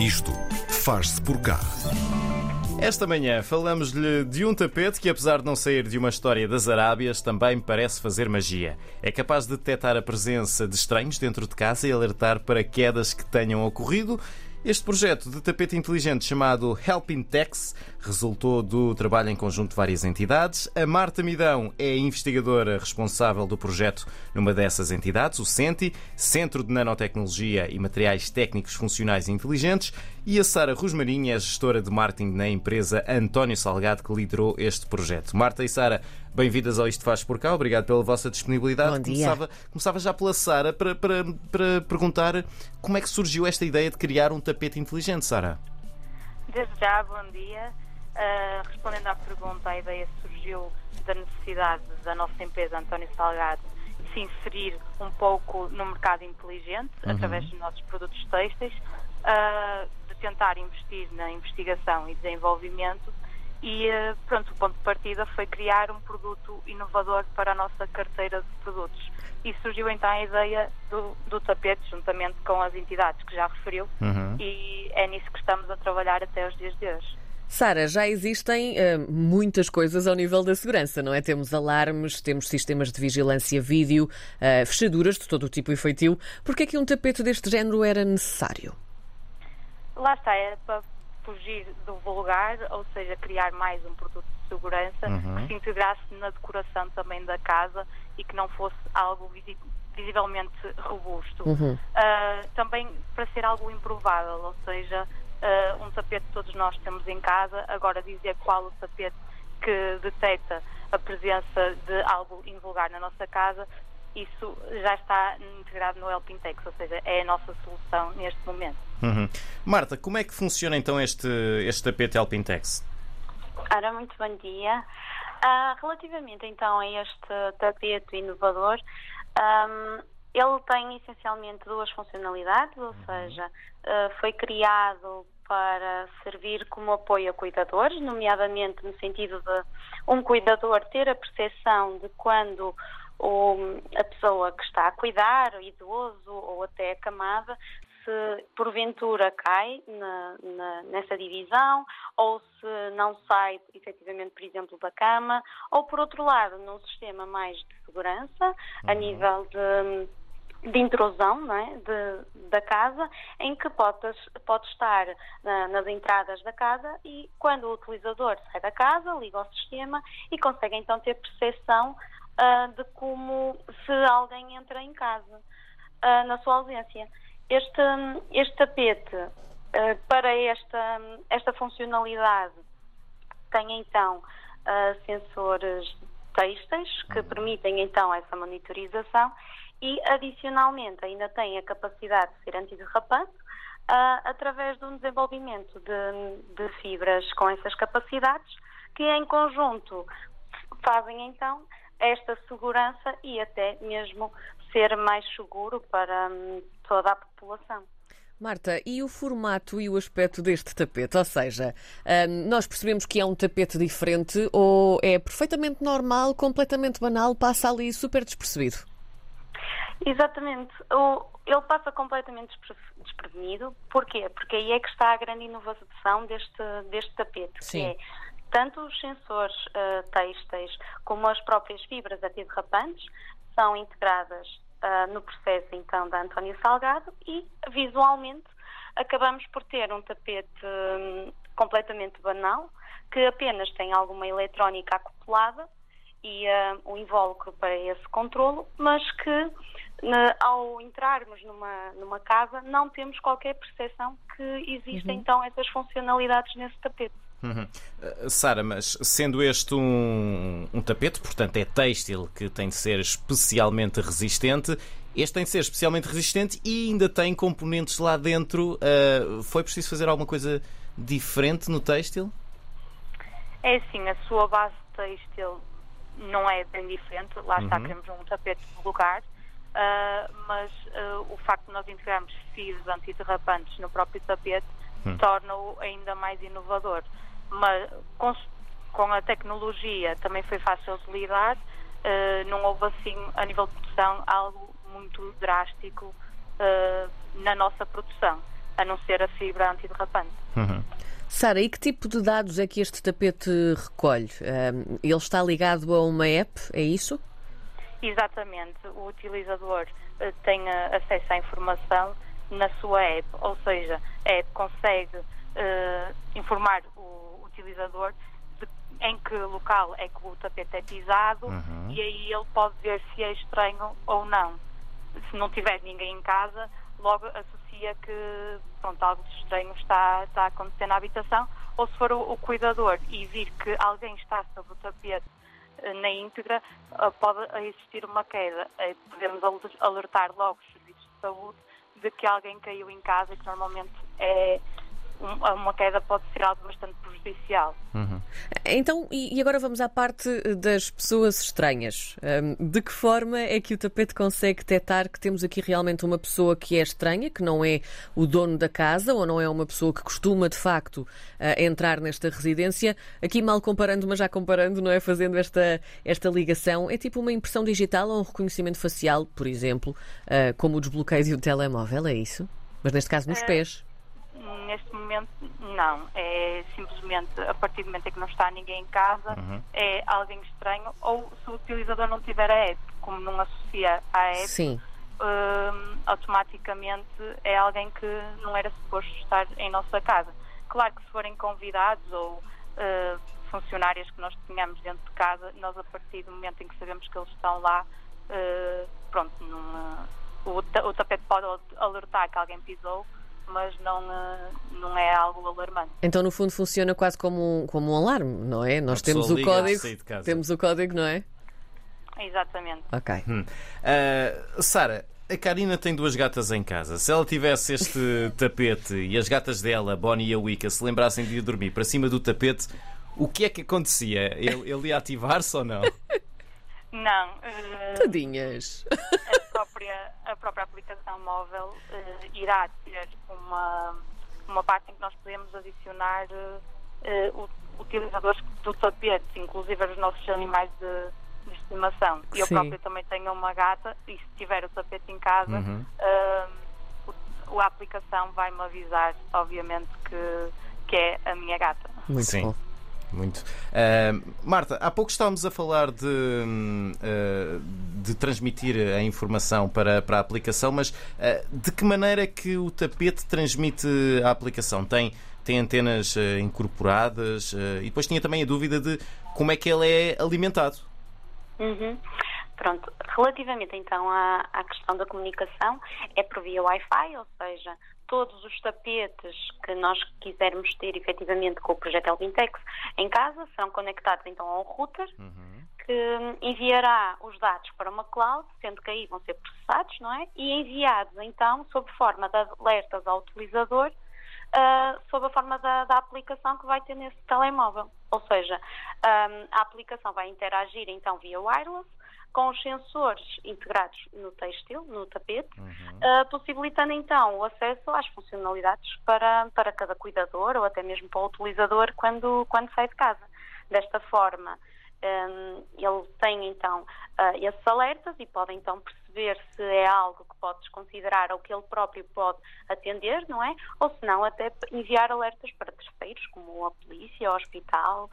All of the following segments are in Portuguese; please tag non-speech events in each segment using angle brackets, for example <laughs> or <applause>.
Isto faz-se por cá. Esta manhã falamos-lhe de um tapete que, apesar de não sair de uma história das Arábias, também parece fazer magia. É capaz de detectar a presença de estranhos dentro de casa e alertar para quedas que tenham ocorrido. Este projeto de tapete inteligente chamado Helping Tex resultou do trabalho em conjunto de várias entidades. A Marta Midão é a investigadora responsável do projeto numa dessas entidades, o CENTI, Centro de Nanotecnologia e Materiais Técnicos Funcionais Inteligentes, e a Sara Rosmarinho é a gestora de marketing na empresa António Salgado que liderou este projeto. Marta e Sara, bem-vindas ao Isto Faz Por Cá, obrigado pela vossa disponibilidade. Bom dia. Começava, começava já pela Sara para, para, para perguntar como é que surgiu esta ideia de criar um tapete inteligente, Sara? Desde já, bom dia. Uh, respondendo à pergunta, a ideia surgiu da necessidade da nossa empresa António Salgado se inserir um pouco no mercado inteligente Uhum. através dos nossos produtos têxteis, uh, tentar investir na investigação e desenvolvimento e uh, pronto, o ponto de partida foi criar um produto inovador para a nossa carteira de produtos. E surgiu então a ideia do, do tapete, juntamente com as entidades que já referiu, Uhum. e é nisso que estamos a trabalhar até os dias de hoje. Sara, já existem eh, muitas coisas ao nível da segurança, não é? Temos alarmes, temos sistemas de vigilância vídeo, eh, fechaduras de todo o tipo e feitio. Porquê é que um tapete deste género era necessário? Lá está, é para fugir do vulgar, ou seja, criar mais um produto de segurança Uhum. que se integrasse na decoração também da casa e que não fosse algo visi- visivelmente robusto. Uhum. Ah, também para ser algo improvável, ou seja, ah, um tapete que todos nós temos em casa, agora dizer qual o tapete que detecta a presença de algo invulgar na nossa casa, isso já está integrado no Helping Tex, ou seja, é a nossa solução neste momento. Uhum. Marta, como é que funciona então este, este tapete Alpintex? Ora, muito bom dia. Ah, relativamente então a este tapete inovador, ahm, ele tem essencialmente duas funcionalidades, ou seja, ah, foi criado para servir como apoio a cuidadores, nomeadamente no sentido de um cuidador ter a percepção de quando o- a pessoa que está a cuidar, o idoso ou até a camada, se porventura cai na- na- nessa divisão ou se não sai efetivamente, por exemplo, da cama, ou por outro lado, num sistema mais de segurança, a nível de de intrusão não é? de, da casa, em que pode, pode estar na- nas entradas da casa e quando o utilizador sai da casa, liga ao sistema e consegue então ter percepção ah, de como se alguém entra em casa ah, na sua ausência. Este, este tapete, ah, para esta, esta funcionalidade, tem então sensores têxteis que permitem então essa monitorização e adicionalmente ainda tem a capacidade de ser antiderrapante ah, através de um desenvolvimento de, de fibras com essas capacidades que em conjunto fazem então esta segurança e até mesmo ser mais seguro para hum, toda a população. Marta, e o formato e o aspecto deste tapete? Ou seja, ahm, nós percebemos que é um tapete diferente ou é perfeitamente normal, completamente banal, passa ali super despercebido? Exatamente. Ele passa completamente despre- desprevenido. Porquê? Porque aí é que está a grande inovação deste, deste tapete, Sim. que é tanto os sensores uh, têxteis como as próprias fibras antiderrapantes são integradas ah, no processo então da António Salgado e visualmente acabamos por ter um tapete hum, completamente banal que apenas tem alguma eletrónica acoplada e ah, um invólucro para esse controlo, mas que na- ao entrarmos numa, numa casa não temos qualquer percepção que existem então essas funcionalidades nesse tapete. Uhum. Uh, Sara, mas sendo este um, um tapete, portanto é têxtil que tem de ser especialmente resistente, este tem de ser especialmente resistente e ainda tem componentes lá dentro. Uh, foi preciso fazer alguma coisa diferente no têxtil? É assim, a sua base têxtil não é bem diferente, lá está, Uhum. queremos um tapete de lugar, ah, mas o facto de nós integrarmos fios antiderrapantes no próprio tapete Torna-o ainda mais inovador. Mas com, com a tecnologia também foi fácil de lidar, ah, não houve assim, a nível de produção, algo muito drástico ah, na nossa produção. a não ser a fibra antiderrapante. Uhum. Sara, e que tipo de dados é que este tapete recolhe? Um, ele está ligado a uma app, é isso? Exatamente. O utilizador uh, tem uh, acesso à informação na sua app, ou seja, a app consegue uh, informar o utilizador de em que local é que o tapete é pisado Uhum. e aí ele pode ver se é estranho ou não. Se não tiver ninguém em casa, logo associa que pronto, algo de estranho está, está a acontecer na habitação, ou se for o, o cuidador e vir que alguém está sobre o tapete eh, na íntegra, eh, pode existir uma queda. Podemos al- alertar logo os serviços de saúde de que alguém caiu em casa, que normalmente é uma queda pode ser algo bastante prejudicial. Então, e agora vamos à parte das pessoas estranhas. Um, de que forma é que o tapete consegue detectar que temos aqui realmente uma pessoa que é estranha, que não é o dono da casa ou não é uma pessoa que costuma de facto uh, entrar nesta residência? Aqui mal comparando, mas já comparando, não é? Fazendo esta, esta ligação. É tipo uma impressão digital ou um reconhecimento facial, por exemplo, uh, como o desbloqueio de um telemóvel, é isso? Mas neste caso nos É. pés. Neste momento, não. É simplesmente a partir do momento em que não está ninguém em casa, é alguém estranho, ou se o utilizador não tiver a app, como não associa à app, hum, automaticamente é alguém que não era suposto estar em nossa casa. Claro que se forem convidados ou uh, funcionários que nós tenhamos dentro de casa, nós a partir do momento em que sabemos que eles estão lá, uh, pronto, uh, o, o tapete pode alertar que alguém pisou, mas não, uh, não é algo alarmante. Então, no fundo, funciona quase como um, como um alarme, não é? Nós temos o código. Temos o código, não é? Exatamente. Ok. Uh, Sara, a Karina tem duas gatas em casa. Se ela tivesse este <laughs> tapete e as gatas dela, Bonnie e a Wicca, se lembrassem de ir dormir para cima do tapete, o que é que acontecia? Ele, ele ia ativar-se ou não? <laughs> Não, uh, Tadinhas. a própria, a própria aplicação móvel eh, irá ter uma, uma parte em que nós podemos adicionar o- utilizadores do tapete, inclusive os nossos animais de, de estimação. E eu Sim. própria também tenho uma gata e se tiver o tapete em casa, Uhum. o- a aplicação vai-me avisar, obviamente, que, que é a minha gata. Muito Sim. bom. Muito. Uh, Marta, há pouco estávamos a falar de, uh, de transmitir a informação para, para a aplicação, mas uh, de que maneira é que o tapete transmite a aplicação? Tem, tem antenas incorporadas e depois tinha também a dúvida de como é que ele é alimentado. Uhum. Pronto, relativamente então à, à questão da comunicação, é por via Wi-Fi, ou seja, todos os tapetes que nós quisermos ter efetivamente com o projeto Elvintex em casa serão conectados então ao router que enviará os dados para uma cloud, sendo que aí vão ser processados, não é? E enviados então sob forma de alertas ao utilizador ah, sob a forma da, da aplicação que vai ter nesse telemóvel. Ou seja, ahm, a aplicação vai interagir então via wireless com os sensores integrados no têxtil, no tapete, ah, possibilitando então o acesso às funcionalidades para, para cada cuidador ou até mesmo para o utilizador quando, quando sai de casa. Desta forma, Hum, ele tem então ah, esses alertas e pode então perceber se é algo que pode desconsiderar ou que ele próprio pode atender, não é? Ou se não, até enviar alertas para terceiros, como a polícia, o hospital,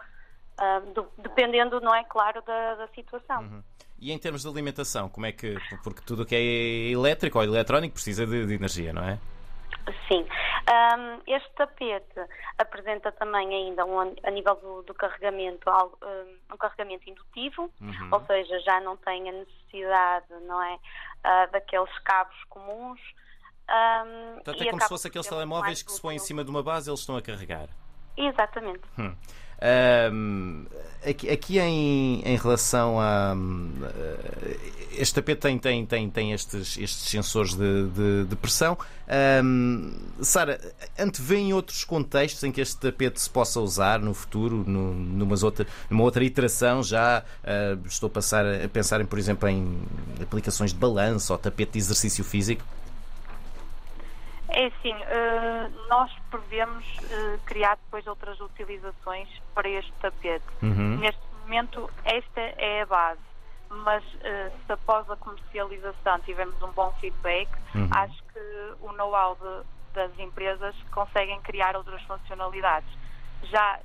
ah, do- dependendo, não é claro, da, da situação. E em termos de alimentação, como é que. Porque tudo o que é elétrico ou eletrónico precisa de, de energia, não é? Sim. Ahm, este tapete apresenta também ainda um, a nível do, do carregamento algo, um, um carregamento indutivo, ou seja, já não tem a necessidade, não é, ah, daqueles cabos comuns. Ahm, Portanto, é como se fosse aqueles telemóveis que se põem em cima de uma base e eles estão a carregar. Exatamente. Hum. Ahm, aqui, aqui em, em relação a. eh, Este tapete tem, tem, tem, tem estes, estes sensores de, de, de pressão. Ahm, Sara, antevêem outros contextos em que este tapete se possa usar no futuro, no, numas outra, numa outra iteração? Já ah, estou a, passar, a pensar, em, por exemplo, em aplicações de balanço ou tapete de exercício físico? É assim, eh, nós prevemos eh, criar depois outras utilizações para este tapete. Uhum. Neste momento, esta é a base, mas eh, se após a comercialização tivermos um bom feedback, Uhum. acho que o know-how das empresas conseguem criar outras funcionalidades. Já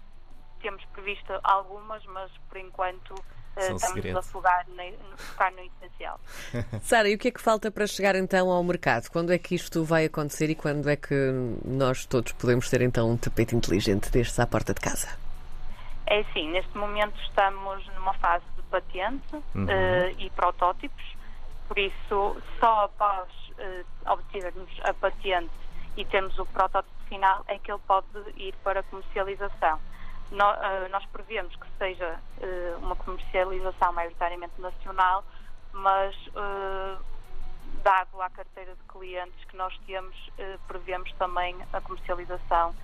temos previsto algumas, mas por enquanto eh, São estamos segredo. a focar no, focar no essencial. <laughs> Sara, e o que é que falta para chegar então ao mercado? Quando é que isto vai acontecer e quando é que nós todos podemos ter então um tapete inteligente destes à porta de casa? É assim, neste momento estamos numa fase de patente eh, e protótipos, por isso só após eh, obtermos a patente e termos o protótipo final é que ele pode ir para comercialização. Eh, nós prevemos que seja eh, uma comercialização maioritariamente nacional, mas eh, dado à carteira de clientes que nós temos, prevemos também a comercialização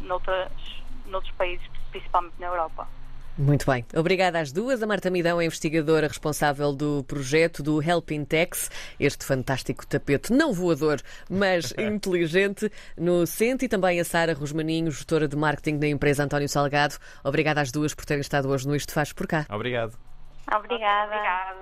noutras, noutros países, principalmente na Europa. Muito bem. Obrigada às duas. A Marta Midão é investigadora responsável do projeto do Helping Tex, este fantástico tapete não voador, mas <laughs> inteligente, no centro e também a Sara Rosmaninho, gestora de marketing da empresa António Salgado. Obrigada às duas por terem estado hoje no Isto Faz Por Cá. Obrigado. Obrigada. Obrigada.